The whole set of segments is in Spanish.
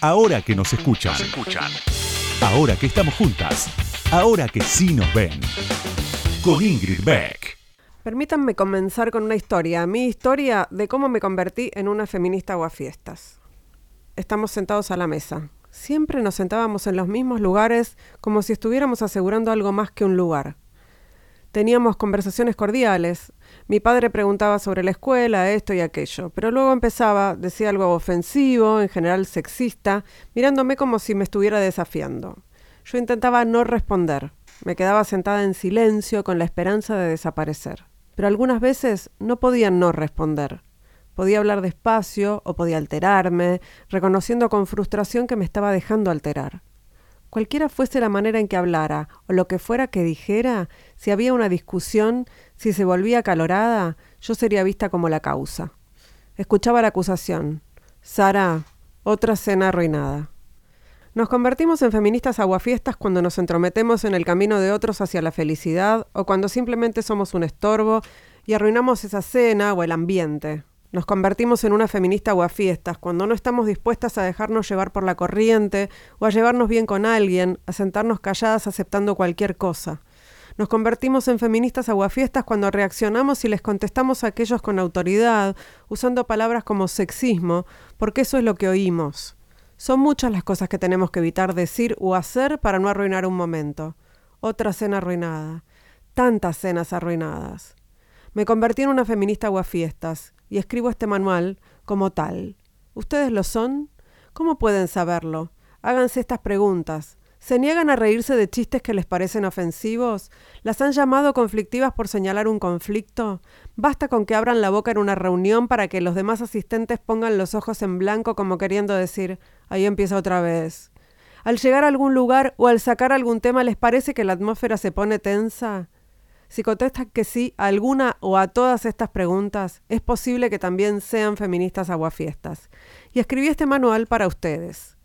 ahora que nos escuchan. Ahora que estamos juntas. Ahora que sí nos ven. Con Ingrid Beck. Permítanme comenzar con una historia, mi historia de cómo me convertí en una feminista fiestas. Estamos sentados a la mesa. Siempre nos sentábamos en los mismos lugares como si estuviéramos asegurando algo más que un lugar. Teníamos conversaciones cordiales. Mi padre preguntaba sobre la escuela, esto y aquello, pero luego empezaba, decía algo ofensivo, en general sexista, mirándome como si me estuviera desafiando. Yo intentaba no responder. Me quedaba sentada en silencio con la esperanza de desaparecer. Pero algunas veces no podía no responder. Podía hablar despacio o podía alterarme, reconociendo con frustración que me estaba dejando alterar. Cualquiera fuese la manera en que hablara o lo que fuera que dijera, si había una discusión, si se volvía calorada, yo sería vista como la causa. Escuchaba la acusación. Sara, otra cena arruinada. Nos convertimos en feministas aguafiestas cuando nos entrometemos en el camino de otros hacia la felicidad o cuando simplemente somos un estorbo y arruinamos esa cena o el ambiente. Nos convertimos en una feminista aguafiestas cuando no estamos dispuestas a dejarnos llevar por la corriente o a llevarnos bien con alguien, a sentarnos calladas aceptando cualquier cosa. Nos convertimos en feministas aguafiestas cuando reaccionamos y les contestamos a aquellos con autoridad, usando palabras como sexismo, porque eso es lo que oímos. Son muchas las cosas que tenemos que evitar decir o hacer para no arruinar un momento. Otra cena arruinada. Tantas cenas arruinadas. Me convertí en una feminista aguafiestas y escribo este manual como tal. ¿Ustedes lo son? ¿Cómo pueden saberlo? Háganse estas preguntas. ¿Se niegan a reírse de chistes que les parecen ofensivos? ¿Las han llamado conflictivas por señalar un conflicto? ¿Basta con que abran la boca en una reunión para que los demás asistentes pongan los ojos en blanco como queriendo decir, ahí empieza otra vez? Al llegar a algún lugar o al sacar algún tema les parece que la atmósfera se pone tensa? Si contestan que sí a alguna o a todas estas preguntas, es posible que también sean feministas aguafiestas. Y escribí este manual para ustedes.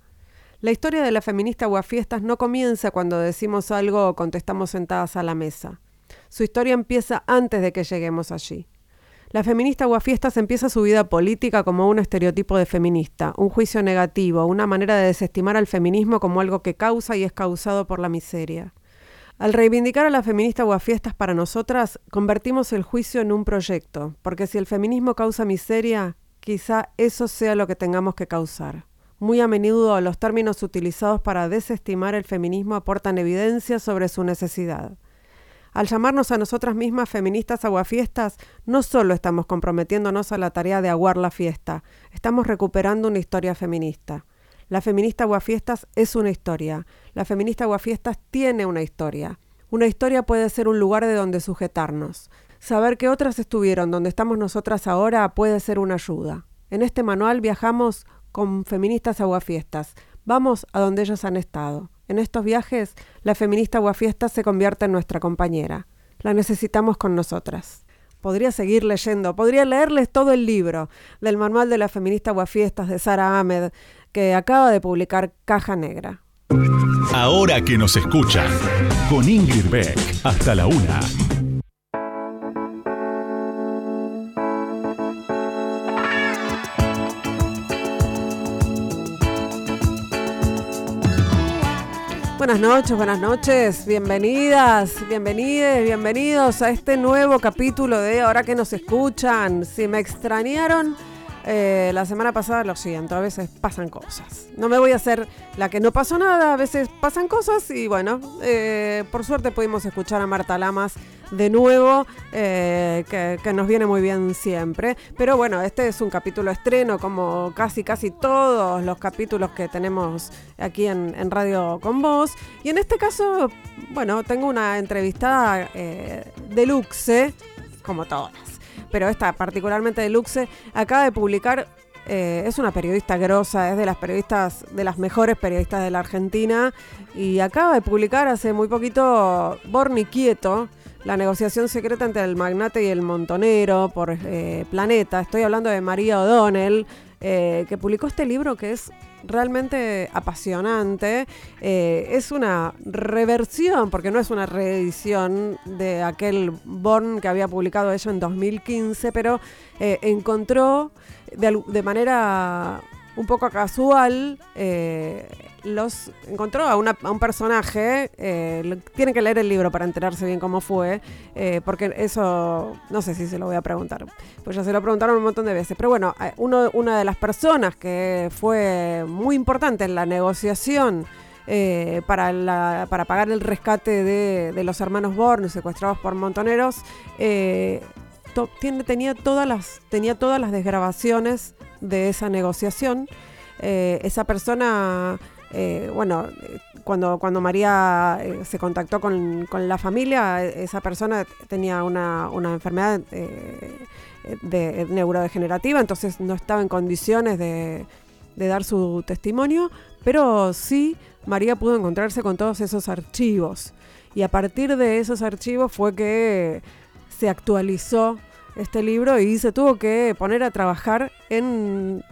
La historia de la feminista aguafiestas no comienza cuando decimos algo o contestamos sentadas a la mesa. Su historia empieza antes de que lleguemos allí. La feminista aguafiestas empieza su vida política como un estereotipo de feminista, un juicio negativo, una manera de desestimar al feminismo como algo que causa y es causado por la miseria. Al reivindicar a la feminista fiestas para nosotras, convertimos el juicio en un proyecto, porque si el feminismo causa miseria, quizá eso sea lo que tengamos que causar. Muy a menudo los términos utilizados para desestimar el feminismo aportan evidencia sobre su necesidad. Al llamarnos a nosotras mismas feministas aguafiestas, no solo estamos comprometiéndonos a la tarea de aguar la fiesta, estamos recuperando una historia feminista. La feminista Aguafiestas es una historia. La feminista Aguafiestas tiene una historia. Una historia puede ser un lugar de donde sujetarnos. Saber que otras estuvieron donde estamos nosotras ahora puede ser una ayuda. En este manual viajamos con feministas aguafiestas. Vamos a donde ellas han estado. En estos viajes, la feminista aguafiestas se convierte en nuestra compañera. La necesitamos con nosotras. Podría seguir leyendo, podría leerles todo el libro del manual de la feminista aguafiestas de Sara Ahmed, que acaba de publicar Caja Negra. Ahora que nos escuchan, con Ingrid Beck, hasta la una. Buenas noches, buenas noches, bienvenidas, bienvenidos, bienvenidos a este nuevo capítulo de Ahora que nos escuchan. Si me extrañaron, eh, la semana pasada lo siento, a veces pasan cosas. No me voy a hacer la que no pasó nada, a veces pasan cosas y bueno, eh, por suerte pudimos escuchar a Marta Lamas de nuevo, eh, que, nos viene muy bien siempre. Pero bueno, este es un capítulo estreno, como casi, casi todos los capítulos que tenemos aquí en, en Radio con Vos. Y en este caso, bueno, tengo una entrevistada deluxe, como todas pero esta particularmente de Luxe, acaba de publicar, eh, es una periodista grosa, es de las periodistas, de las mejores periodistas de la Argentina, y acaba de publicar hace muy poquito Borni Quieto, la negociación secreta entre el magnate y el montonero por eh, Planeta. Estoy hablando de María O'Donnell, eh, que publicó este libro que es realmente apasionante. Eh, es una reversión, porque no es una reedición de aquel Born que había publicado ella en 2015, pero eh, encontró de, manera un poco casual, eh, los encontró a, un personaje. Eh, tienen que leer el libro para enterarse bien cómo fue, eh, porque eso no sé si se lo voy a preguntar, pues ya se lo preguntaron un montón de veces. Pero bueno, uno, una de las personas que fue muy importante en la negociación. para, para pagar el rescate de, los hermanos Born secuestrados por montoneros, tenía, todas las, tenía todas las desgrabaciones de esa negociación. Eh, esa persona, eh, bueno, cuando, cuando María eh, se contactó con, la familia, esa persona tenía una, enfermedad de, neurodegenerativa, entonces no estaba en condiciones de, de dar su testimonio, pero sí María pudo encontrarse con todos esos archivos. Y a partir de esos archivos fue que se actualizó este libro y se tuvo que poner a trabajar en,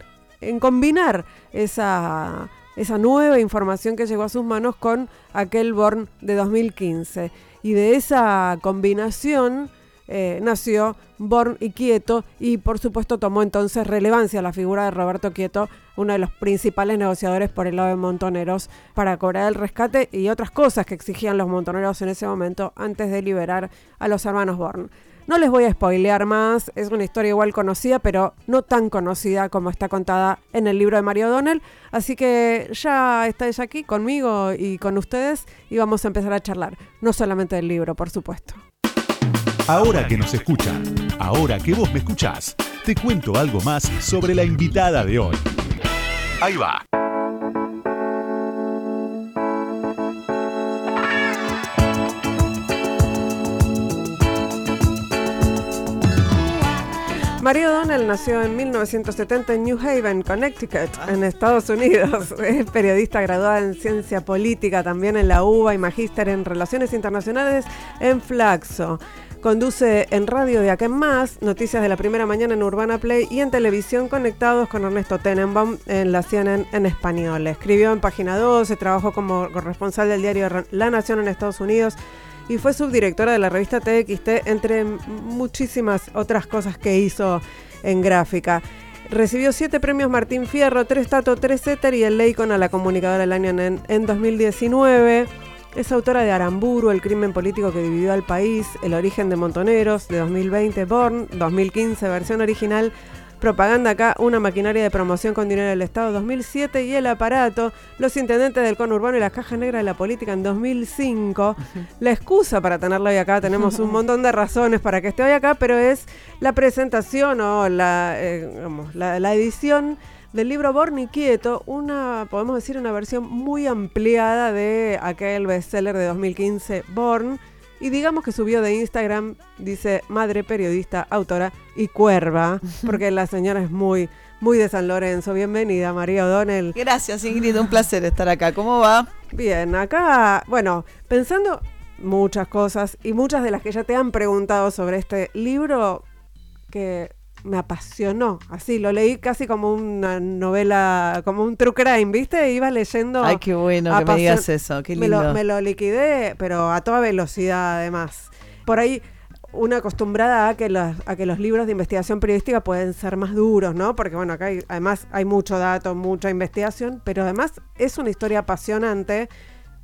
combinar esa, esa nueva información que llegó a sus manos con aquel Born de 2015. Y de esa combinación eh, nació Born y Quieto y por supuesto tomó entonces relevancia la figura de Roberto Quieto, uno de los principales negociadores por el lado de Montoneros para cobrar el rescate y otras cosas que exigían los Montoneros en ese momento antes de liberar a los hermanos Born. No les voy a spoilear más, es una historia igual conocida, pero no tan conocida como está contada en el libro de Mario O'Donnell. Así que ya estáis aquí conmigo y con ustedes y vamos a empezar a charlar, no solamente del libro, por supuesto. Ahora que nos escuchan, ahora que vos me escuchás, te cuento algo más sobre la invitada de hoy. Ahí va. Mario O'Donnell nació en 1970 en New Haven, Connecticut, en Estados Unidos. Es periodista graduada en ciencia política, también en la UBA y magíster en relaciones internacionales en Flaxo. Conduce en radio de Aquen Más, noticias de la primera mañana en Urbana Play y en televisión conectados con Ernesto Tenenbaum en la CNN en español. Escribió en Página 12, trabajó como corresponsal del diario La Nación en Estados Unidos y fue subdirectora de la revista TXT, entre muchísimas otras cosas que hizo en gráfica. Recibió siete premios Martín Fierro, tres Tato, tres Éter y el Leicon a la comunicadora del año en, en 2019. Es autora de Aramburu, El crimen político que dividió al país, El origen de Montoneros, de 2020, Born, 2015, versión original, Propaganda acá, una maquinaria de promoción con dinero del Estado 2007 y el aparato, los intendentes del conurbano y las cajas negras de la política en 2005. La excusa para tenerlo hoy acá, tenemos un montón de razones para que esté hoy acá, pero es la presentación o la, eh, la, la edición del libro Born y Quieto, una, podemos decir, una versión muy ampliada de aquel bestseller de 2015, Born y digamos que subió de Instagram, dice madre periodista, autora y cuerva, porque la señora es muy, muy de San Lorenzo. Bienvenida, María O'Donnell. Gracias, Ingrid, un placer estar acá. ¿Cómo va? Bien, acá, bueno, pensando muchas cosas y muchas de las que ya te han preguntado sobre este libro que me apasionó. Así, lo leí casi como una novela, como un true crime, ¿viste? Iba leyendo. Ay, qué bueno que me digas eso, qué lindo. Me lo, me lo liquidé, pero a toda velocidad además. Por ahí, una acostumbrada a que, los, a que los libros de investigación periodística pueden ser más duros, ¿no? Porque bueno, acá hay, además hay mucho dato, mucha investigación, pero además es una historia apasionante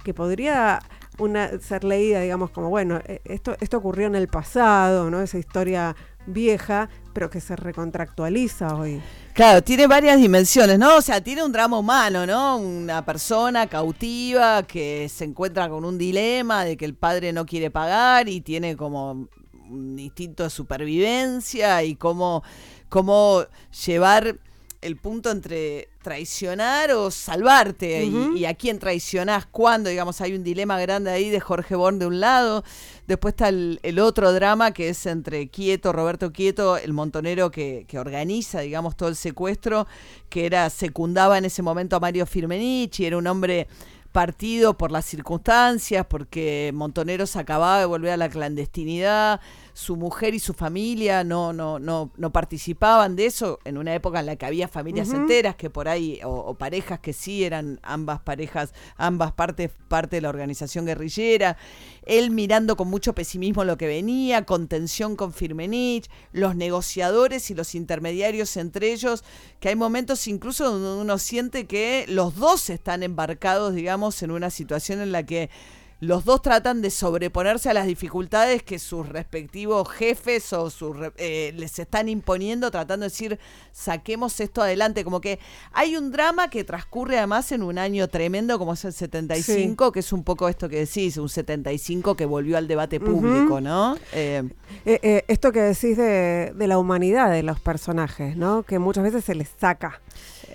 que podría una, ser leída, digamos, como, bueno, e, esto, esto ocurrió en el pasado, ¿no? Esa historia vieja, pero que se recontractualiza hoy. Claro, tiene varias dimensiones, ¿no? O sea, tiene un drama humano, ¿no? Una persona cautiva que se encuentra con un dilema de que el padre no quiere pagar y tiene como un instinto de supervivencia y cómo, cómo llevar el punto entre traicionar o salvarte y, a quién traicionás, cuándo, digamos, hay un dilema grande ahí de Jorge Born de un lado, después está el, otro drama que es entre Quieto, Roberto Quieto, el montonero que, que, organiza, digamos, todo el secuestro, que era, secundaba en ese momento a Mario Firmenich y era un hombre partido por las circunstancias, porque Montoneros acababa de volver a la clandestinidad, su mujer y su familia no, no, no, no participaban de eso, en una época en la que había familias enteras que por ahí, o, parejas que sí eran ambas parejas, ambas partes, parte de la organización guerrillera, él mirando con mucho pesimismo lo que venía, con tensión con Firmenich, los negociadores y los intermediarios entre ellos, que hay momentos incluso donde uno siente que los dos están embarcados, digamos, en una situación en la que los dos tratan de sobreponerse a las dificultades que sus respectivos jefes o sus, eh, les están imponiendo, tratando de decir, saquemos esto adelante. Como que hay un drama que transcurre además en un año tremendo como es el 75, que es un poco esto que decís, un 75 que volvió al debate público, ¿no? Eh, eh, esto que decís de, de la humanidad de los personajes, ¿no? Que muchas veces se les saca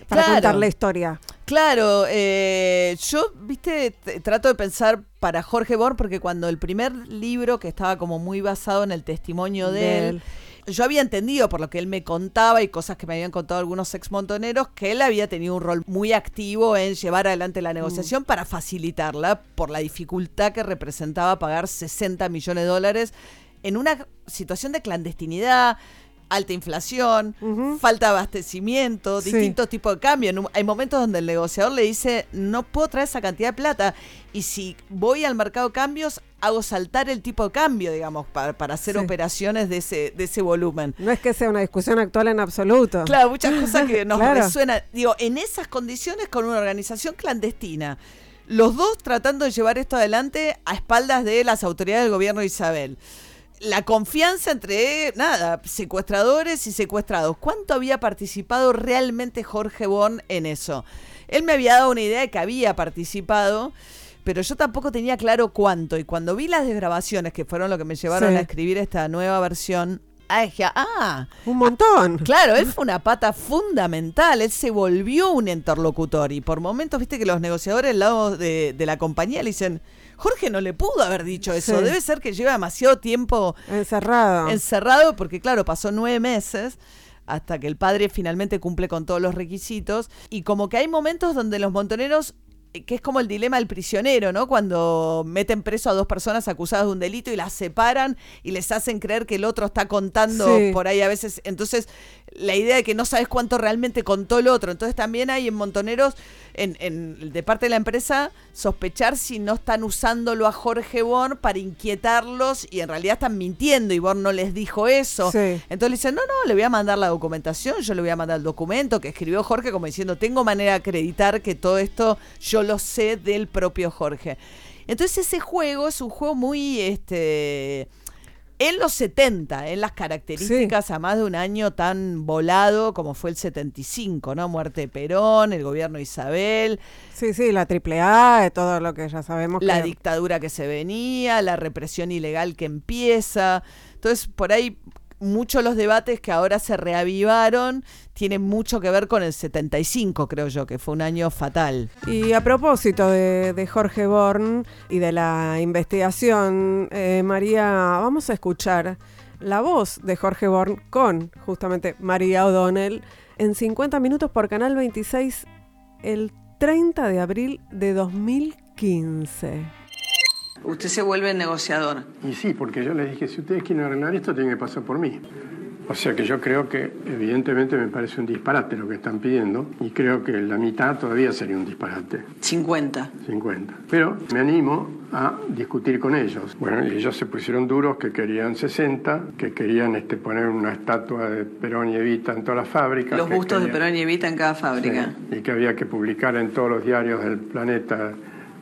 para contar la historia. Claro, eh, yo, viste, trato de pensar para Jorge Born, porque cuando el primer libro, que estaba como muy basado en el testimonio de, él, yo había entendido por lo que él me contaba y cosas que me habían contado algunos ex montoneros, que él había tenido un rol muy activo en llevar adelante la negociación mm. para facilitarla por la dificultad que representaba pagar 60 millones de dólares en una situación de clandestinidad alta inflación, falta de abastecimiento, distintos tipos de cambios. Hay momentos donde el negociador le dice, no puedo traer esa cantidad de plata y si voy al mercado de cambios, hago saltar el tipo de cambio, digamos, para, para hacer operaciones de ese, de ese volumen. No es que sea una discusión actual en absoluto. Claro, muchas cosas que nos resuenan. Digo, en esas condiciones con una organización clandestina, los dos tratando de llevar esto adelante a espaldas de las autoridades del gobierno de Isabel la confianza entre, nada, secuestradores y secuestrados. ¿Cuánto había participado realmente Jorge Born en eso? Él me había dado una idea de que había participado, pero yo tampoco tenía claro cuánto. Y cuando vi las desgrabaciones, que fueron lo que me llevaron a escribir esta nueva versión, ah, dije, ah, un montón. claro, él fue una pata fundamental, él se volvió un interlocutor y por momentos, viste que los negociadores al lado de, de la compañía le dicen, Jorge no le pudo haber dicho eso. Debe ser que lleva demasiado tiempo encerrado. Encerrado, porque claro, pasó nueve meses hasta que el padre finalmente cumple con todos los requisitos. Y como que hay momentos donde los montoneros que es como el dilema del prisionero, ¿no? Cuando meten preso a dos personas acusadas de un delito y las separan y les hacen creer que el otro está contando por ahí a veces. Entonces, la idea de que no sabes cuánto realmente contó el otro. Entonces, también hay en Montoneros, en, en, de parte de la empresa, sospechar si no están usándolo a Jorge Born para inquietarlos y en realidad están mintiendo y Born no les dijo eso. Entonces le dicen, no, no, le voy a mandar la documentación, yo le voy a mandar el documento que escribió Jorge como diciendo, tengo manera de acreditar que todo esto yo lo sé del propio Jorge. Entonces ese juego es un juego muy, este, en los 70, en las características a más de un año tan volado como fue el 75, ¿no? Muerte de Perón, el gobierno de Isabel. Sí, sí, la AAA, todo lo que ya sabemos. La dictadura que se venía, la represión ilegal que empieza. Entonces, por ahí muchos los debates que ahora se reavivaron tienen mucho que ver con el 75, creo yo, que fue un año fatal. Y a propósito de, Jorge Born y de la investigación, eh, María, vamos a escuchar la voz de Jorge Born con justamente María O'Donnell en 50 minutos por Canal 26 el 30 de abril de 2015 usted se vuelve negociador. Y sí, porque yo les dije, si ustedes quieren arreglar esto, tienen que pasar por mí. O sea que yo creo que evidentemente me parece un disparate lo que están pidiendo y creo que la mitad todavía sería un disparate. 50. 50. Pero me animo a discutir con ellos. Bueno, y ellos se pusieron duros que querían 60, que querían este, poner una estatua de Perón y Evita en todas las fábricas. Los bustos de Perón y Evita en cada fábrica. y que había que publicar en todos los diarios del planeta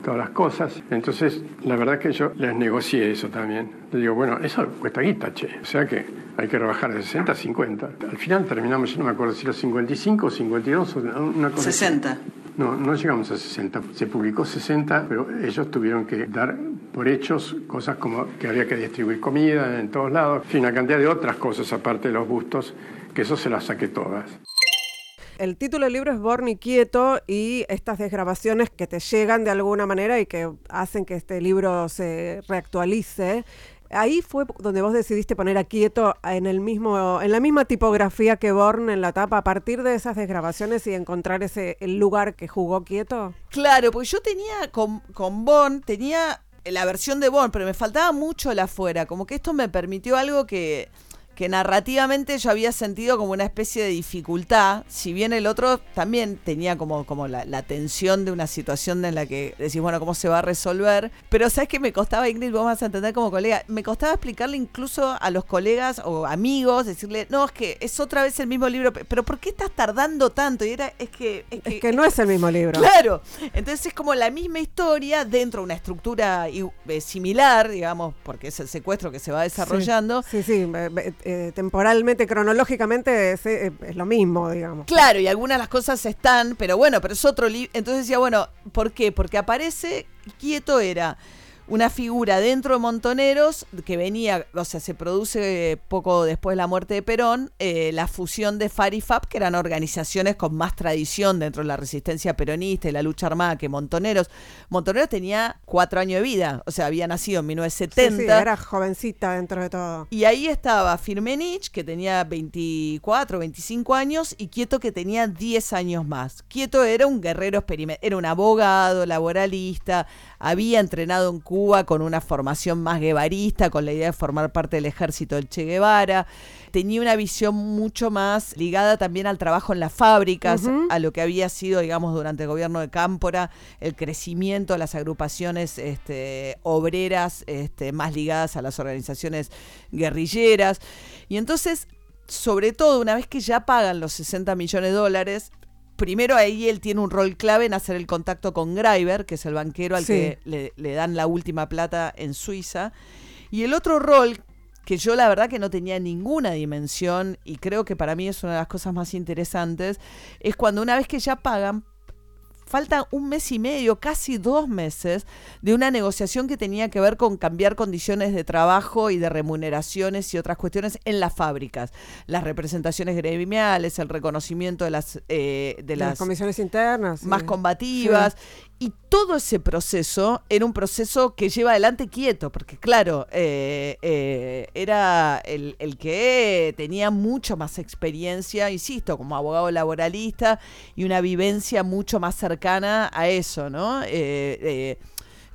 todas las cosas. Entonces, la verdad que yo les negocié eso también. Le digo, bueno, eso cuesta guita, che. O sea que hay que rebajar de 60 a 50. Al final terminamos, yo no me acuerdo si era 55 o 52 una cosa. 60. No, no llegamos a 60. Se publicó 60, pero ellos tuvieron que dar por hechos cosas como que había que distribuir comida en todos lados, en fin, una cantidad de otras cosas aparte de los bustos, que eso se las saqué todas el título del libro es Born Quieto y estas desgrabaciones que te llegan de alguna manera y que hacen que este libro se reactualice. Ahí fue donde vos decidiste poner a Quieto en el mismo, en la misma tipografía que Born en la tapa, a partir de esas desgrabaciones y encontrar ese el lugar que jugó Quieto. Claro, porque yo tenía con, con Born, tenía la versión de Bond, pero me faltaba mucho la afuera. Como que esto me permitió algo que que narrativamente yo había sentido como una especie de dificultad, si bien el otro también tenía como, como la, tensión de una situación en la que decís, bueno, ¿cómo se va a resolver? Pero sabes que me costaba, Ingrid, vos vas a entender como colega, me costaba explicarle incluso a los colegas o amigos, decirle, no, es que es otra vez el mismo libro, pero ¿por qué estás tardando tanto? Y era, es que... Es que, no es el mismo libro. Claro, entonces es como la misma historia dentro de una estructura eh, similar, digamos, porque es el secuestro que se va desarrollando. Sí, sí, temporalmente, cronológicamente eh, es, lo mismo, digamos. Claro, y algunas de las cosas están, pero bueno, pero es otro libro. Entonces decía, bueno, ¿por qué? Porque aparece, quieto era una figura dentro de Montoneros que venía, o sea, se produce poco después de la muerte de Perón, eh, la fusión de FAR y FAP, que eran organizaciones con más tradición dentro de la resistencia peronista y la lucha armada que Montoneros. Montoneros tenía cuatro años de vida, o sea, había nacido en 1970. Sí, era jovencita dentro de todo. Y ahí estaba Firmenich, que tenía 24, 25 años, y Quieto, que tenía 10 años más. Quieto era un guerrero experimental, era un abogado, laboralista, había entrenado en Cuba con una formación más guevarista, con la idea de formar parte del ejército del Che Guevara. Tenía una visión mucho más ligada también al trabajo en las fábricas, a lo que había sido, digamos, durante el gobierno de Cámpora, el crecimiento de las agrupaciones este, obreras este, más ligadas a las organizaciones guerrilleras. Y entonces sobre todo una vez que ya pagan los 60 millones de dólares, primero ahí él tiene un rol clave en hacer el contacto con Greiber, que es el banquero al que le, dan la última plata en Suiza. Y el otro rol que yo la verdad que no tenía ninguna dimensión y creo que para mí es una de las cosas más interesantes, es cuando una vez que ya pagan, falta un mes y medio, casi dos meses, de una negociación que tenía que ver con cambiar condiciones de trabajo y de remuneraciones y otras cuestiones en las fábricas. Las representaciones gremiales, el reconocimiento de las, eh, de, las, comisiones internas. Más combativas. Y todo ese proceso era un proceso que lleva adelante quieto, porque claro, eh, eh, era el, que tenía mucho más experiencia, insisto, como abogado laboralista y una vivencia mucho más cercana a eso, ¿no? Eh,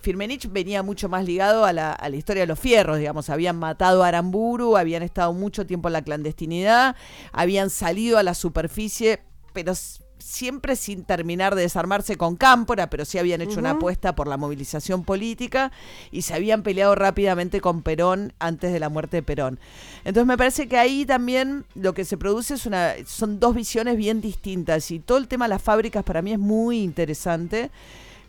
Firmenich venía mucho más ligado a la, a la, historia de los fierros, digamos, habían matado a Aramburu, habían estado mucho tiempo en la clandestinidad, habían salido a la superficie, pero siempre sin terminar de desarmarse con Cámpora, pero sí habían hecho una apuesta por la movilización política y se habían peleado rápidamente con Perón antes de la muerte de Perón. Entonces me parece que ahí también lo que se produce es una, son dos visiones bien distintas y todo el tema de las fábricas para mí es muy interesante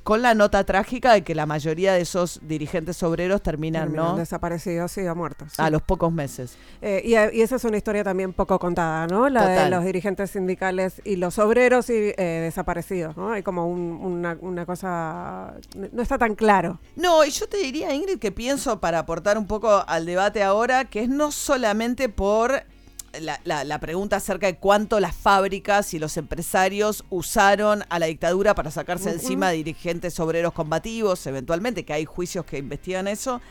con la nota trágica de que la mayoría de esos dirigentes obreros terminan, ¿no? Desaparecidos y muertos. A los pocos meses. Eh, y, esa es una historia también poco contada, ¿no? La de los dirigentes sindicales y los obreros y eh, desaparecidos, ¿no? Hay como una, una, cosa... No está tan claro. No, y yo te diría, Ingrid, que pienso para aportar un poco al debate ahora, que es no solamente por la, pregunta acerca de cuánto las fábricas y los empresarios usaron a la dictadura para sacarse encima dirigentes obreros combativos, eventualmente, que hay juicios que investigan eso.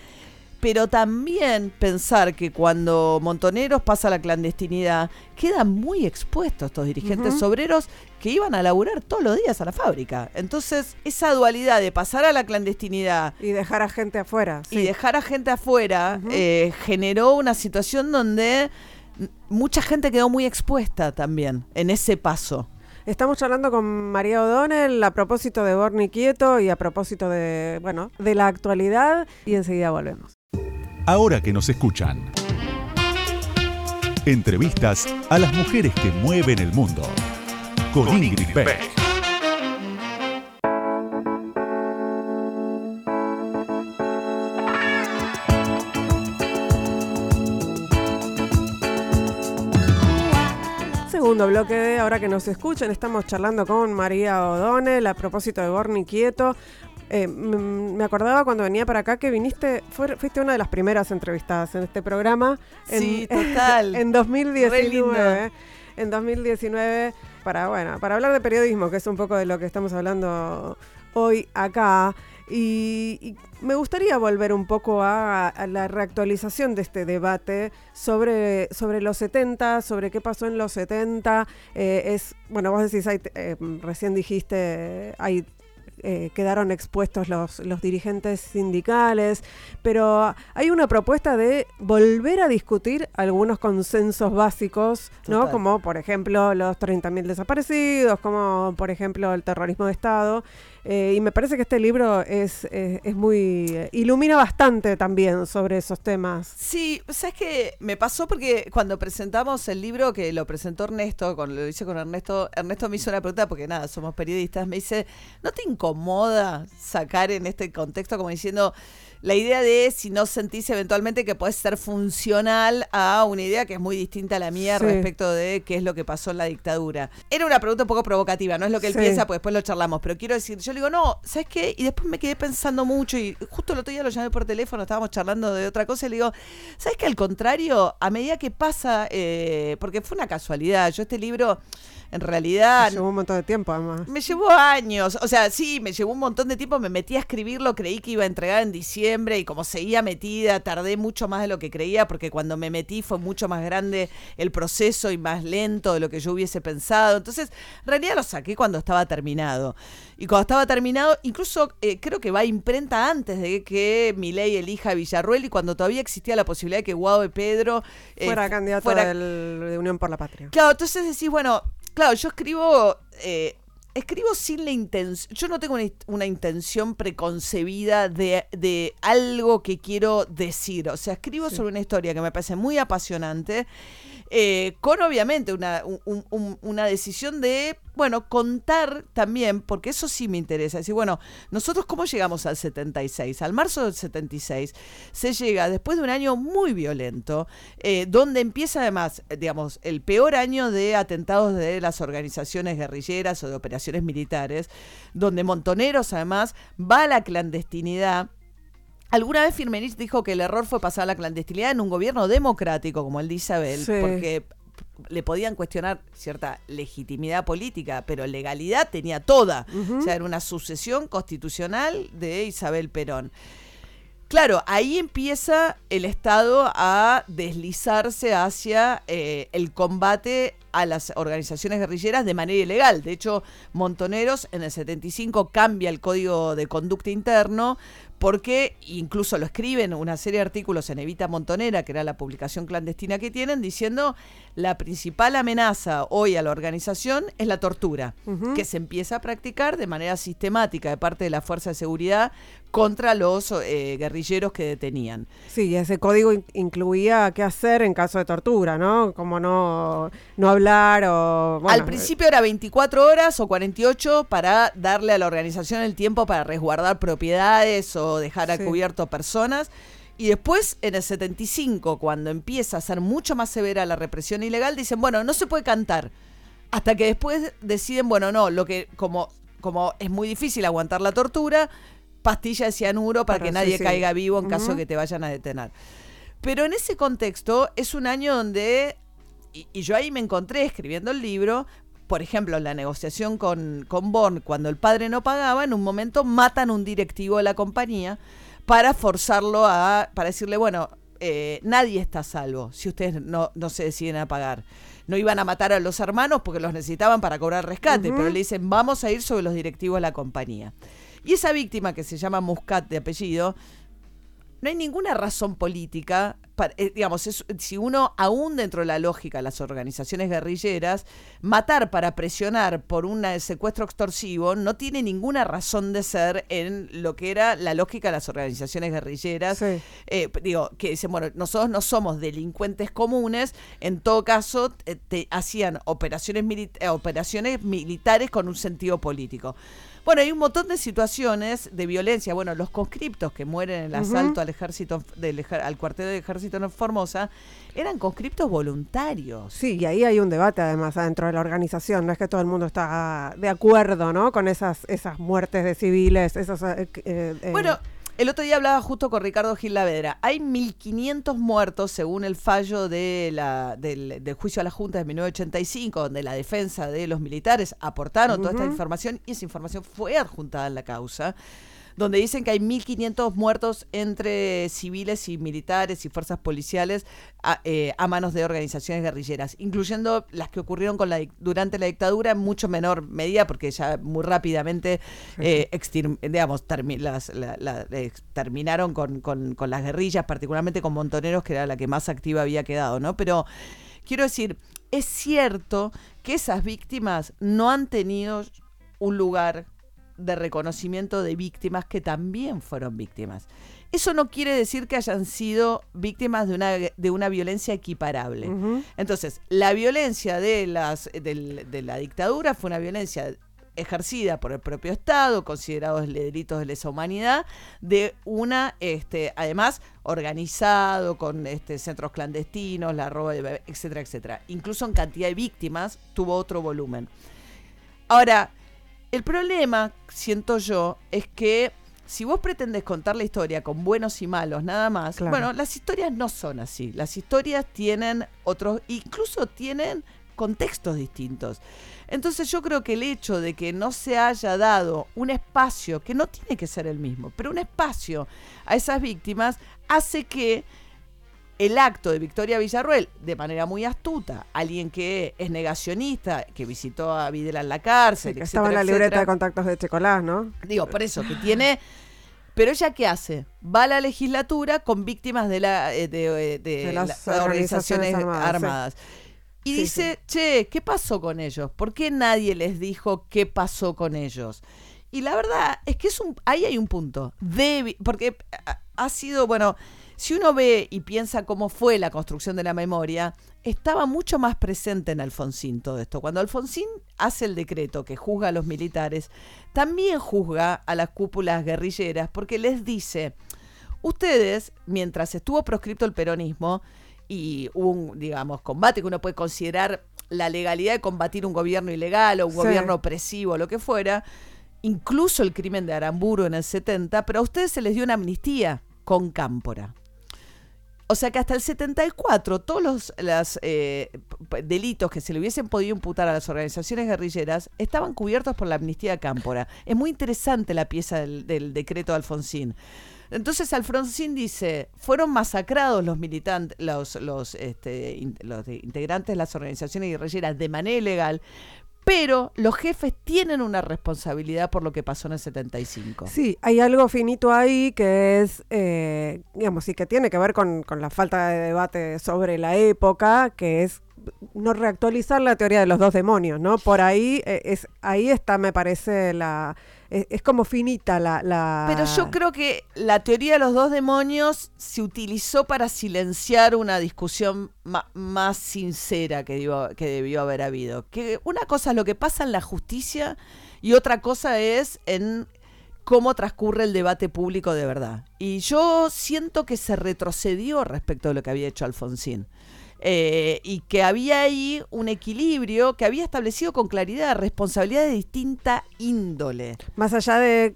Pero también pensar que cuando Montoneros pasa a la clandestinidad, quedan muy expuestos estos dirigentes obreros que iban a laburar todos los días a la fábrica. Entonces, esa dualidad de pasar a la clandestinidad y dejar a gente afuera. Y dejar a gente afuera eh, generó una situación donde mucha gente quedó muy expuesta también en ese paso. Estamos hablando con María O'Donnell a propósito de Borni Quieto y a propósito de, bueno, de la actualidad y enseguida volvemos. Ahora que nos escuchan. Entrevistas a las mujeres que mueven el mundo. Con, Ingrid Beck. Segundo bloque de Ahora que nos escuchan. Estamos charlando con María O'Donnell a propósito de Borni Quieto. Eh, me acordaba cuando venía para acá que viniste, fuiste una de las primeras entrevistadas en este programa. En, sí, total. en 2019. En 2019, para, bueno, para hablar de periodismo, que es un poco de lo que estamos hablando hoy acá. Y, me gustaría volver un poco a, la reactualización de este debate sobre, sobre los 70, sobre qué pasó en los 70. Eh, es, bueno, vos decís, eh, recién dijiste, hay eh, quedaron expuestos los, los dirigentes sindicales, pero hay una propuesta de volver a discutir algunos consensos básicos, ¿no? Como por ejemplo los 30.000 desaparecidos, como por ejemplo el terrorismo de Estado. Eh, y me parece que este libro es, es, muy... eh, ilumina bastante también sobre esos temas. Sí, ¿sabes qué? Me pasó porque cuando presentamos el libro, que lo presentó Ernesto, cuando lo hice con Ernesto, Ernesto me hizo una pregunta, porque nada, somos periodistas, me dice, ¿no te incomoda sacar en este contexto como diciendo la idea de si no sentís eventualmente que podés ser funcional a una idea que es muy distinta a la mía Sí. respecto de qué es lo que pasó en la dictadura? Era una pregunta un poco provocativa, no es lo que él Sí. piensa, pues después lo charlamos, pero quiero decir, yo le digo, no, ¿sabes qué? Y después me quedé pensando mucho y justo el otro día lo llamé por teléfono, estábamos charlando de otra cosa y le digo, ¿sabes qué? Al contrario, a medida que pasa, eh, porque fue una casualidad, yo este libro en realidad Llevó un montón de tiempo además. me llevó años, o sea, sí, me llevó un montón de tiempo, me metí a escribirlo, creí que iba a entregar en diciembre y como seguía metida, tardé mucho más de lo que creía porque cuando me metí fue mucho más grande el proceso y más lento de lo que yo hubiese pensado. Entonces, en realidad lo saqué cuando estaba terminado. Y cuando estaba terminado, incluso eh, creo que va a imprenta antes de que Milei elija a Villarruel y cuando todavía existía la posibilidad de que Guado de Pedro eh, fuera candidato fuera- del- de Unión por la Patria. Claro, entonces decís, bueno, claro, yo escribo, eh, escribo sin la intención, yo no tengo una, una intención preconcebida de, de algo que quiero decir, o sea, escribo sobre una historia que me parece muy apasionante, eh, con obviamente una, un- un- una decisión de, bueno, contar también, porque eso sí me interesa, decir, bueno, nosotros cómo llegamos al 76, al marzo del 76, se llega después de un año muy violento, eh, donde empieza además, eh, digamos, el peor año de atentados de las organizaciones guerrilleras o de operaciones militares, donde Montoneros además va a la clandestinidad. Alguna vez Firmenich dijo que el error fue pasar a la clandestinidad en un gobierno democrático, como el de Isabel, Sí. porque le podían cuestionar cierta legitimidad política, pero legalidad tenía toda. O sea, era una sucesión constitucional de Isabel Perón. Claro, ahí empieza el Estado a deslizarse hacia eh, el combate a las organizaciones guerrilleras de manera ilegal. De hecho, Montoneros en el 75 cambia el código de conducta interno porque incluso lo escriben una serie de artículos en Evita Montonera, que era la publicación clandestina que tienen, diciendo la principal amenaza hoy a la organización es la tortura, que se empieza a practicar de manera sistemática de parte de la Fuerza de Seguridad contra los eh, guerrilleros que detenían. Sí, y ese código in- incluía qué hacer en caso de tortura, ¿no? Como no, no hablar o... bueno, Al principio era 24 horas o 48 para darle a la organización el tiempo para resguardar propiedades o dejar a Sí. cubierto personas. Y después, en el 75, cuando empieza a ser mucho más severa la represión ilegal, dicen, bueno, no se puede cantar. Hasta que después deciden, bueno, no, lo que como, como es muy difícil aguantar la tortura, pastilla de cianuro para Para- que nadie sí, caiga vivo en caso de Ujú. que te vayan a detener. Pero en ese contexto es un año donde, y, y yo ahí me encontré escribiendo el libro, por ejemplo, en la negociación con, con Born, cuando el padre no pagaba, en un momento matan a un directivo de la compañía para forzarlo a, para decirle, bueno, eh, nadie está a salvo si ustedes no, no se deciden a pagar. No iban a matar a los hermanos porque los necesitaban para cobrar rescate, pero le dicen, vamos a ir sobre los directivos de la compañía. Y esa víctima, que se llama Muscat de apellido, no hay ninguna razón política, digamos, es- si uno, aún dentro de la lógica de las organizaciones guerrilleras, matar para presionar por un eh, secuestro extorsivo no tiene ninguna razón de ser en lo que era la lógica de las organizaciones guerrilleras. Sí. Eh, digo, que dicen, bueno, nosotros no somos delincuentes comunes, en todo caso eh, te hacían operaciones, mili- eh, operaciones militares con un sentido político. Bueno, hay un montón de situaciones de violencia. Bueno, los conscriptos que mueren en el asalto al ejército del al cuartel del ejército en Formosa eran conscriptos voluntarios. Sí, y ahí hay un debate además adentro de la organización. No es que todo el mundo está de acuerdo, ¿no? Con esas, esas muertes de civiles, esos... eh, eh, eh, Bueno, el otro día hablaba justo con Ricardo Gil Lavedra. Hay 1.500 muertos según el fallo de la, del, del juicio a la Junta de 1985, donde la defensa de los militares aportaron toda esta información y esa información fue adjuntada en la causa, donde dicen que hay 1.500 muertos entre civiles y militares y fuerzas policiales a, eh, a manos de organizaciones guerrilleras, incluyendo las que ocurrieron con la, dic- durante la dictadura en mucho menor medida, porque ya muy rápidamente eh, extir- digamos, termi- las- la- la- ex- terminaron con, con- con las guerrillas, particularmente con Montoneros, que era la que más activa había quedado, ¿no? Pero quiero decir, es cierto que esas víctimas no han tenido un lugar de reconocimiento de víctimas que también fueron víctimas. Eso no quiere decir que hayan sido víctimas de una, de una violencia equiparable. Entonces, la violencia de, las, de la dictadura fue una violencia ejercida por el propio Estado, considerados delitos de lesa humanidad, de una, este, además, organizado, con este, centros clandestinos, la roba de bebés, etcétera, etcétera. Incluso en cantidad de víctimas tuvo otro volumen. Ahora, el problema, siento yo, es que si vos pretendes contar la historia con buenos y malos nada más, Claro. bueno, las historias no son así. Las historias tienen otros, incluso tienen contextos distintos. Entonces yo creo que el hecho de que no se haya dado un espacio, que no tiene que ser el mismo, pero un espacio a esas víctimas, hace que el acto de Victoria Villarruel, de manera muy astuta, alguien que es negacionista, que visitó a Videla en la cárcel, que etcétera, estaba en la libreta etcétera. de contactos de Checolás, ¿no? Digo, por eso, que tiene... Pero ella qué hace? Va a la legislatura con víctimas de, la, eh, de, eh, de De las la- organizaciones armadas, armadas. Y Sí, dice, che, ¿qué pasó con ellos? ¿Por qué nadie les dijo qué pasó con ellos? Y la verdad es que es un, ahí hay un punto. Debe, porque ha sido, bueno, si uno ve y piensa cómo fue la construcción de la memoria, estaba mucho más presente en Alfonsín todo esto. Cuando Alfonsín hace el decreto que juzga a los militares, también juzga a las cúpulas guerrilleras porque les dice, ustedes, mientras estuvo proscripto el peronismo y hubo un, digamos, combate que uno puede considerar la legalidad de combatir un gobierno ilegal o un Sí. gobierno opresivo, lo que fuera, incluso el crimen de Aramburu en el 70, pero a ustedes se les dio una amnistía con Cámpora. O sea que hasta el 74 todos los eh, delitos que se le hubiesen podido imputar a las organizaciones guerrilleras estaban cubiertos por la amnistía Cámpora. Es muy interesante la pieza del, decreto de Alfonsín. Entonces Alfonsín dice, fueron masacrados los militantes, los, los, este, los integrantes de las organizaciones guerrilleras de manera ilegal, pero los jefes tienen una responsabilidad por lo que pasó en el 75. Sí, hay algo finito ahí que es, eh, digamos, y que tiene que ver con, con la falta de debate sobre la época, que es no reactualizar la teoría de los dos demonios, ¿no? Por ahí eh, es ahí está, me parece la es, como finita la, la Pero yo creo que la teoría de los dos demonios se utilizó para silenciar una discusión más sincera que, debió- que debió haber habido. Que una cosa es lo que pasa en la justicia y otra cosa es en cómo transcurre el debate público de verdad. Y yo siento que se retrocedió respecto de lo que había hecho Alfonsín. Eh, y que había ahí un equilibrio que había establecido con claridad responsabilidad de distinta índole. más allá de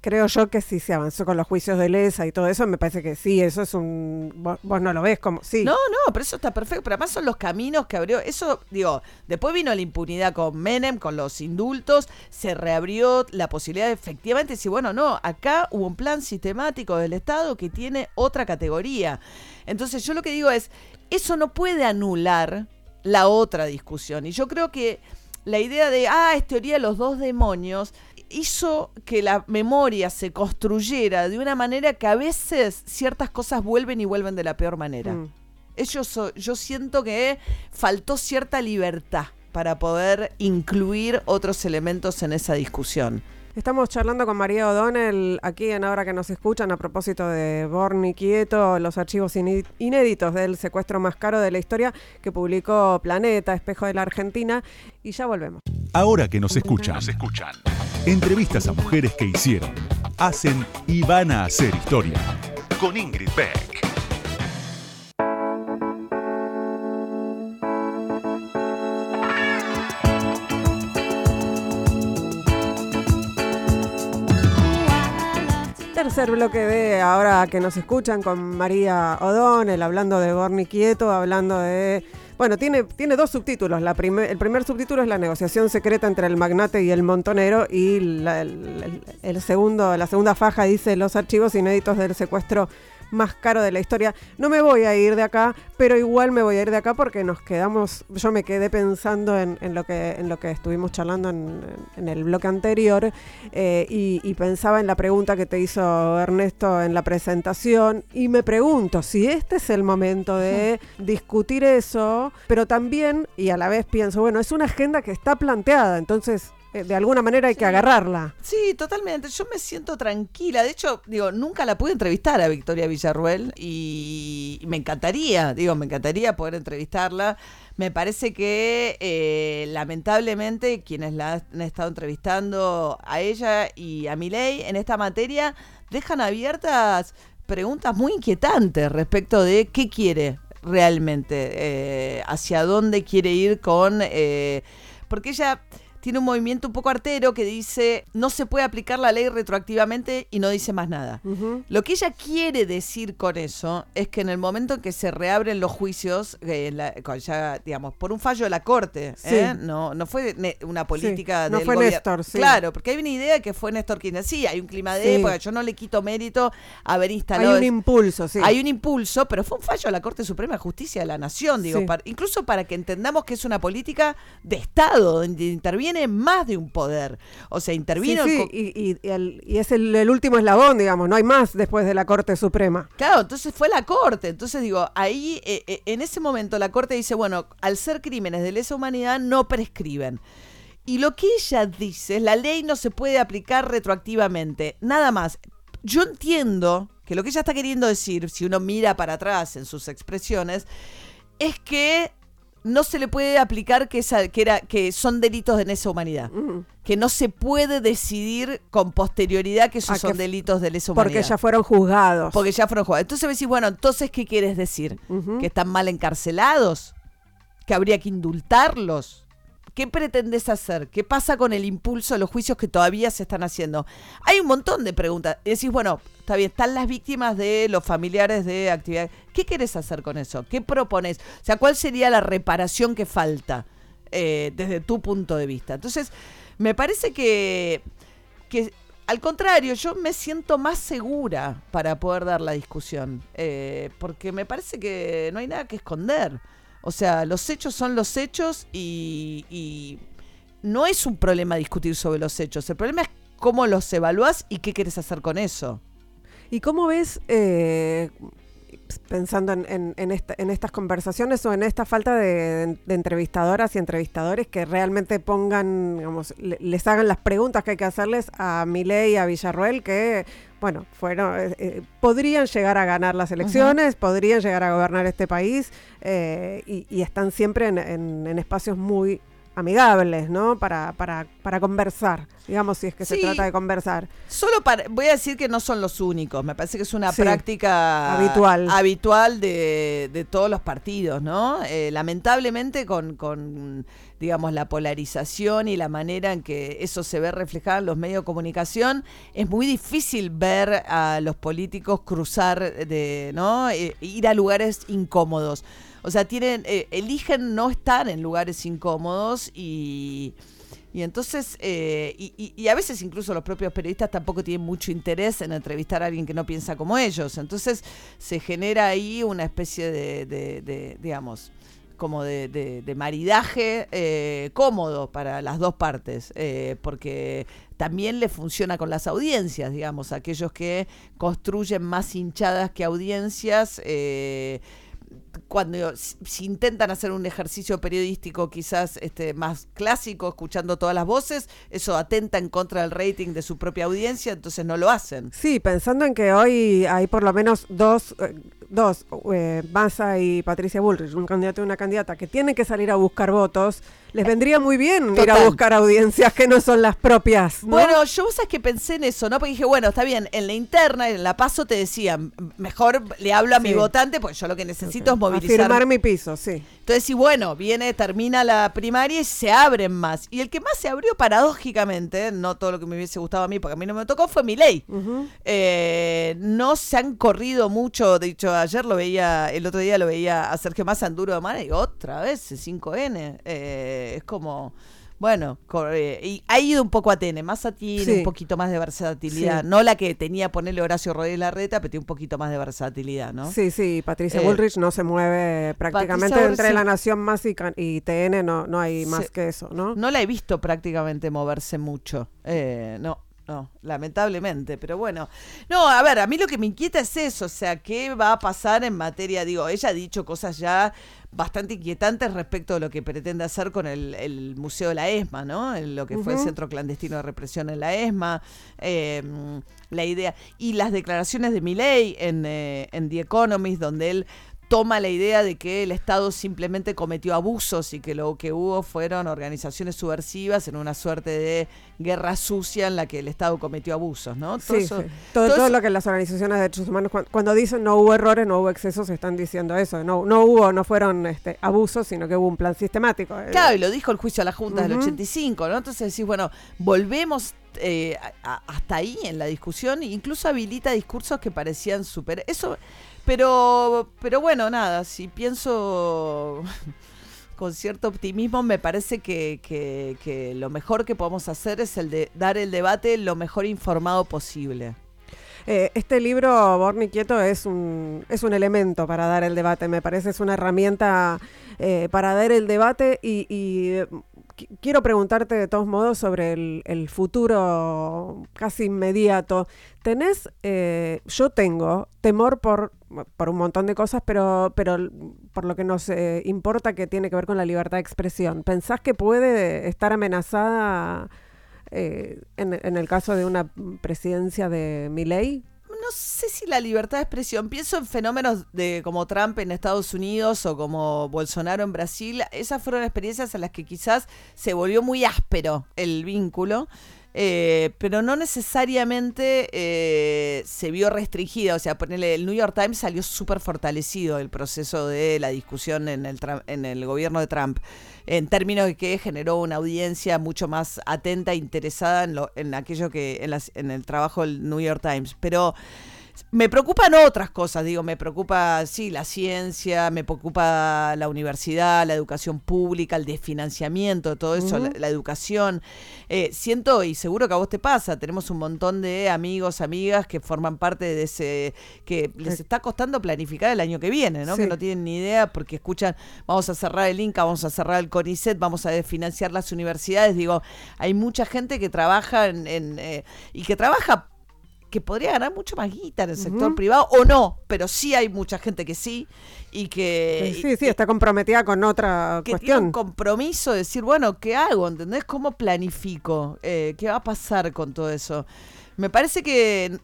creo yo que si se avanzó con los juicios de lesa y todo eso, me parece que sí, eso es un vos, vos no lo ves como sí. No, no, pero eso está perfecto. Pero además son los caminos que abrió. Eso, digo, después vino la impunidad con Menem, con los indultos. Se reabrió la posibilidad de efectivamente decir, bueno, no, acá hubo un plan sistemático del Estado que tiene otra categoría. Entonces, yo lo que digo es, eso no puede anular la otra discusión. Y yo creo que la idea de, ah, es teoría de los dos demonios, hizo que la memoria se construyera de una manera que a veces ciertas cosas vuelven y vuelven de la peor manera. Mm. Ellos, yo siento que faltó cierta libertad para poder incluir otros elementos en esa discusión. Estamos charlando con María O'Donnell aquí en Ahora que nos escuchan a propósito de Borni Quieto, los archivos iné- inéditos del secuestro más caro de la historia que publicó Planeta, Espejo de la Argentina, y ya volvemos. Ahora que nos escuchan, nos escuchan. Entrevistas a mujeres que hicieron, hacen y van a hacer historia. Con Ingrid Beck. Tercer bloque de Ahora que nos escuchan con María O'Donnell, hablando de Borni Quieto, hablando de Bueno, tiene, tiene dos subtítulos. La el primer subtítulo es la negociación secreta entre el magnate y el montonero y la, el segundo, la segunda faja dice los archivos inéditos del secuestro más caro de la historia. No me voy a ir de acá, pero igual me voy a ir de acá porque nos quedamos, yo me quedé pensando en, lo, que, en lo que estuvimos charlando en, el bloque anterior eh, y, pensaba en la pregunta que te hizo Ernesto en la presentación y me pregunto si este es el momento de discutir eso, pero también, y a la vez pienso, bueno, es una agenda que está planteada, entonces de alguna manera hay que agarrarla. Sí, totalmente. Yo me siento tranquila. De hecho, digo, nunca la pude entrevistar a Victoria Villarruel y me encantaría, digo, me encantaría poder entrevistarla. Me parece que eh, lamentablemente quienes la han estado entrevistando a ella y a Milei en esta materia dejan abiertas preguntas muy inquietantes respecto de qué quiere realmente, eh, hacia dónde quiere ir con... porque ella tiene un movimiento un poco artero que dice no se puede aplicar la ley retroactivamente y no dice más nada. Lo que ella quiere decir con eso es que en el momento en que se reabren los juicios, eh, ya, digamos, por un fallo de la Corte, ¿eh? no, no fue una política sí. no fue Néstor, sí. Claro, porque hay una idea de que fue Néstor quien sí, hay un clima de época, yo no le quito mérito haber instalado... Hay un impulso, sí. Hay un impulso, pero fue un fallo de la Corte Suprema de Justicia de la Nación, digo, incluso para que entendamos que es una política de Estado, donde interviene tiene más de un poder. O sea, intervino. Sí, y, y, es el, último eslabón, digamos, no hay más después de la Corte Suprema. Claro, entonces fue la Corte. Entonces digo, ahí, eh, eh, en ese momento la Corte dice, bueno, al ser crímenes de lesa humanidad no prescriben. Y lo que ella dice es, la ley no se puede aplicar retroactivamente. Nada más. Yo entiendo que lo que ella está queriendo decir, si uno mira para atrás en sus expresiones, es que no se le puede aplicar que, esa, que, era, que son delitos de lesa humanidad. Que no se puede decidir con posterioridad que esos ah, son delitos de lesa humanidad. Porque ya fueron juzgados. Porque ya fueron juzgados. Entonces me decís, bueno, entonces, ¿qué quieres decir? ¿Que están mal encarcelados? ¿Que habría que indultarlos? ¿Qué pretendes hacer? ¿Qué pasa con el impulso de los juicios que todavía se están haciendo? Hay un montón de preguntas. decís, bueno, está bien, están las víctimas de los familiares de actividades. ¿Qué quieres hacer con eso? ¿Qué propones? O sea, ¿cuál sería la reparación que falta eh, desde tu punto de vista? Entonces, me parece que, que al contrario, yo me siento más segura para poder dar la discusión, eh, porque me parece que no hay nada que esconder. O sea, los hechos son los hechos y, no es un problema discutir sobre los hechos. El problema es cómo los evalúas y qué quieres hacer con eso. ¿Y cómo ves, eh, pensando en, estas conversaciones o en esta falta de, entrevistadoras y entrevistadores que realmente pongan, digamos, les hagan las preguntas que hay que hacerles a Milei y a Villarroel, que bueno, fueron, eh, eh, podrían llegar a ganar las elecciones, podrían llegar a gobernar este país eh, y, están siempre en, espacios muy amigables, ¿no? Para, para, para conversar, digamos, si es que se trata de conversar. Solo para, voy a decir que no son los únicos, me parece que es una práctica habitual, habitual de, de todos los partidos, ¿no? lamentablemente con, con digamos, la polarización y la manera en que eso se ve reflejado en los medios de comunicación, es muy difícil ver a los políticos cruzar de, ¿no? E, ir a lugares incómodos. O sea, tienen, eh, eligen no estar en lugares incómodos y, y entonces, eh, y, y, a veces incluso los propios periodistas tampoco tienen mucho interés en entrevistar a alguien que no piensa como ellos. Entonces se genera ahí una especie de, de, de digamos, como de, maridaje eh, cómodo para las dos partes, eh, porque también le funciona con las audiencias, digamos, aquellos que construyen más hinchadas que audiencias. Eh, cuando si intentan hacer un ejercicio periodístico quizás este más clásico, escuchando todas las voces, eso atenta en contra del rating de su propia audiencia, entonces no lo hacen. Sí, pensando en que hoy hay por lo menos dos, eh, dos eh, Massa y Patricia Bullrich, un candidato y una candidata, que tienen que salir a buscar votos, les vendría muy bien ir a buscar audiencias que no son las propias. Bueno, yo sabes que pensé en eso, ¿no? Porque dije, bueno, está bien, en la interna, en la paso te decían, mejor le hablo a mi votante, porque yo lo que necesito es movilizar. Firmar mi piso, sí. Entonces, sí, bueno, viene, termina la primaria y se abren más. Y el que más se abrió paradójicamente, no todo lo que me hubiese gustado a mí, porque a mí no me tocó, fue mi ley. Eh, no se han corrido mucho, de hecho, ayer lo veía, el otro día lo veía a Sergio Massa en Duro de Mano y otra vez, 5N. Eh, es como... Bueno, eh, y ha ido un poco a Tene, más a tiene un poquito más de versatilidad. No la que tenía ponerle Horacio Rodríguez Larreta, pero tiene un poquito más de versatilidad, ¿no? Sí, sí, Patricia eh, Bullrich no se mueve prácticamente entre La Nación Más y, y TN, no, no hay más que eso, ¿no? No la he visto prácticamente moverse mucho, eh, no. No, lamentablemente, pero bueno. No, a ver, a mí lo que me inquieta es eso, o sea, ¿qué va a pasar en materia? Digo, ella ha dicho cosas ya bastante inquietantes respecto a lo que pretende hacer con el, Museo de la ESMA, ¿no? lo que fue el Centro Clandestino de Represión en la ESMA, em, la idea, y las declaraciones de Milley en, eh, en The Economist, donde él toma la idea de que el Estado simplemente cometió abusos y que lo que hubo fueron organizaciones subversivas en una suerte de guerra sucia en la que el Estado cometió abusos, ¿no? Todo, sí, Todo, lo que las organizaciones de derechos humanos, cuando, dicen no hubo errores, no hubo excesos, están diciendo eso. No, no hubo, no fueron este, abusos, sino que hubo un plan sistemático. Eh. Claro, y lo dijo el juicio a la Junta del 85, ¿no? Entonces decís, bueno, volvemos eh, hasta ahí en la discusión, incluso habilita discursos que parecían súper... Eso pero, pero bueno, nada, si pienso con cierto optimismo, me parece que, que, lo mejor que podemos hacer es el de dar el debate lo mejor informado posible. Eh, este libro, Borni Quieto, es un, es un elemento para dar el debate, me parece, es una herramienta eh, para dar el debate y, y quiero preguntarte de todos modos sobre el, futuro casi inmediato. ¿Tenés, eh, yo tengo temor por, por un montón de cosas, pero, pero por lo que nos eh, importa que tiene que ver con la libertad de expresión. ¿Pensás que puede estar amenazada eh, en, en, el caso de una presidencia de mi ley? No sé si la libertad de expresión, pienso en fenómenos de como Trump en Estados Unidos o como Bolsonaro en Brasil, esas fueron experiencias en las que quizás se volvió muy áspero el vínculo. Eh, pero no necesariamente eh, se vio restringida. O sea, ponerle, el New York Times salió súper fortalecido el proceso de la discusión en el, en el gobierno de Trump, en términos de que generó una audiencia mucho más atenta e interesada en, lo, en aquello que, en, en el trabajo del New York Times. Pero me preocupan otras cosas, digo, me preocupa, sí, la ciencia, me preocupa la universidad, la educación pública, el desfinanciamiento, todo eso, la, educación. Eh, siento, y seguro que a vos te pasa, tenemos un montón de amigos, amigas que forman parte de ese, que les está costando planificar el año que viene, ¿no? Que no tienen ni idea porque escuchan, vamos a cerrar el INCA, vamos a cerrar el CONICET, vamos a desfinanciar las universidades. Digo, hay mucha gente que trabaja en, eh, y que trabaja que podría ganar mucho más guita en el sector privado, o no, pero sí hay mucha gente que sí, y que... Sí, sí, está comprometida con otra que cuestión. Tiene un compromiso de decir, bueno, ¿qué hago? ¿Entendés? ¿Cómo planifico? Eh, ¿Qué va a pasar con todo eso? Me parece que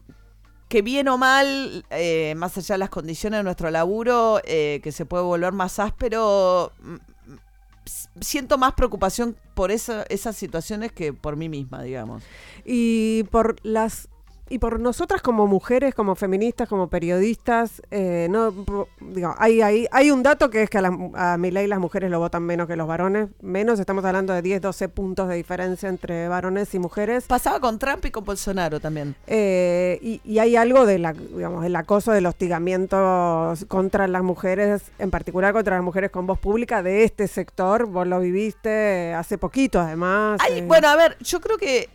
que bien o mal, eh, más allá de las condiciones de nuestro laburo, eh, que se puede volver más áspero, mm, mm, siento más preocupación por esa, esas situaciones que por mí misma, digamos. Y por las y por nosotras como mujeres, como feministas, como periodistas, eh, no, digo, hay, hay, hay un dato que es que a, la, a mi ley las mujeres lo votan menos que los varones, menos, estamos hablando de 10, 12 puntos de diferencia entre varones y mujeres. Pasaba con Trump y con Bolsonaro también. Eh, y, y, hay algo de la, digamos, el acoso, del hostigamiento contra las mujeres, en particular contra las mujeres con voz pública de este sector, vos lo viviste hace poquito además. Ay, eh. Bueno, a ver, yo creo que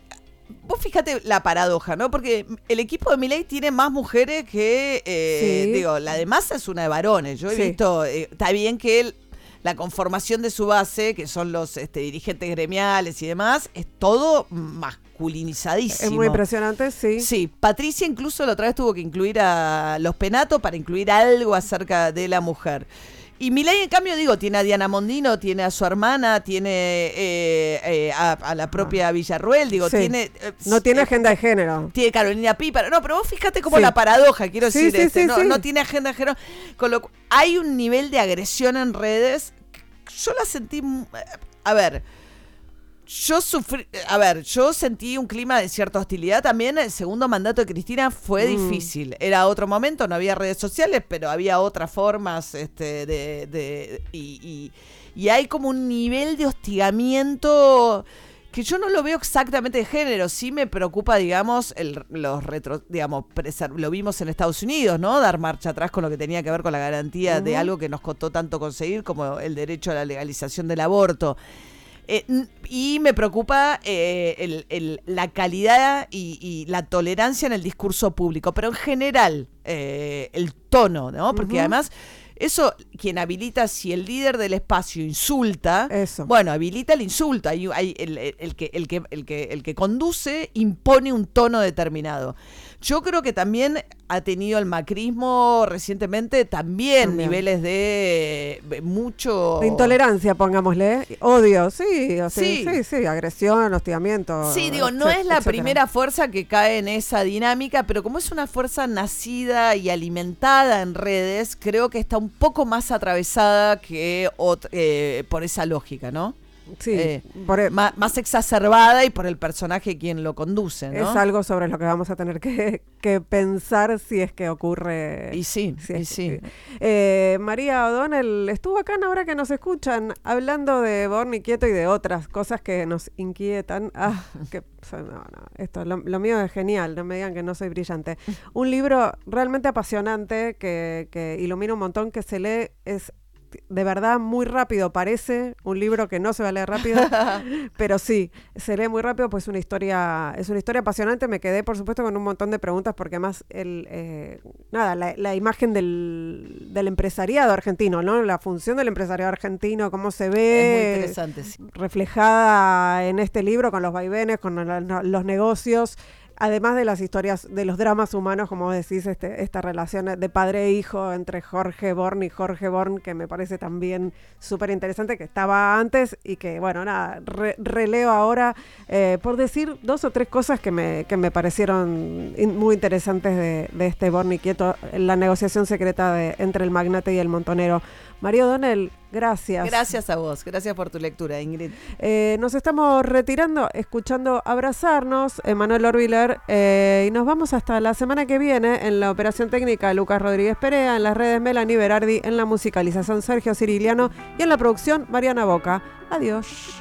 vos fíjate la paradoja, ¿no? Porque el equipo de Milei tiene más mujeres que, eh, digo, la de Massa es una de varones. Yo he visto, eh, está bien que él, la conformación de su base, que son los este, dirigentes gremiales y demás, es todo masculinizadísimo. Es muy impresionante, sí. Sí, Patricia incluso la otra vez tuvo que incluir a los penatos para incluir algo acerca de la mujer. Y Milei, en cambio, digo, tiene a Diana Mondino, tiene a su hermana, tiene eh, eh, a, la propia Villarruel, digo, tiene... Eh, no tiene agenda de género. Tiene Carolina Píparo. No, pero vos fíjate como la paradoja, quiero decir, este, no, no, tiene agenda de género. Con lo hay un nivel de agresión en redes, yo la sentí... A ver Yo sufrí, a ver, yo sentí un clima de cierta hostilidad también. El segundo mandato de Cristina fue Mm. difícil. Era otro momento, no había redes sociales, pero había otras formas este, de, de- y, y- y hay como un nivel de hostigamiento que yo no lo veo exactamente de género. Sí me preocupa, digamos, el, los retro, digamos, lo vimos en Estados Unidos, ¿no? Dar marcha atrás con lo que tenía que ver con la garantía de algo que nos costó tanto conseguir como el derecho a la legalización del aborto. Eh, y me preocupa eh, el- el- la calidad y, y la tolerancia en el discurso público, pero en general eh, el tono, ¿no? Porque además eso quien habilita, si el líder del espacio insulta, Eso. bueno, habilita el insulto. Hay, hay el- el que, el, que, el, que, el que conduce impone un tono determinado. Yo creo que también ha tenido el macrismo recientemente también, También. niveles de, de mucho... De intolerancia, pongámosle. Odio, sí, o sea, Sí. sí, sí, agresión, hostigamiento. Sí, digo, no es la etcétera. primera fuerza que cae en esa dinámica, pero como es una fuerza nacida y alimentada en redes, creo que está un poco más atravesada que eh, por esa lógica, ¿no? Sí, eh, por e- Má- más exacerbada y por el personaje quien lo conduce, ¿no? es algo sobre lo que vamos a tener que, que pensar si es que ocurre. Y sí, si y sí. Eh, María O'Donnell estuvo acá en ahora que nos escuchan, hablando de Borni Quieto y de otras cosas que nos inquietan. Ah, que, no, no, esto, lo, lo mío es genial, no me digan que no soy brillante. Un libro realmente apasionante que, que ilumina un montón, que se lee, es de verdad muy rápido, parece un libro que no se va a leer rápido, pero sí, se lee muy rápido, pues una historia, es una historia apasionante. Me quedé, por supuesto, con un montón de preguntas, porque además el eh, nada, la, la imagen del, del empresariado argentino, ¿no? La función del empresariado argentino, cómo se Es muy ve interesante, sí. reflejada en este libro, con los vaivenes, con la- los negocios. Además de las historias, de los dramas humanos, como decís, este, esta relación de padre e hijo entre Jorge Born y Jorge Born, que me parece también súper interesante, que estaba antes y que, bueno, nada, re- releo ahora eh, por decir dos o tres cosas que me, que me parecieron muy interesantes de, de este Born y Quieto, la negociación secreta de, entre el magnate y el montonero. Mario Donel, gracias. Gracias a vos, gracias por tu lectura, Ingrid. Eh, nos estamos retirando, escuchando Abrazarnos, Emanuel Orbiler, eh, y nos vamos hasta la semana que viene en la operación técnica Lucas Rodríguez Perea, en las redes Melanie Berardi, en la musicalización Sergio Ciriliano y en la producción Mariana Boca. Adiós.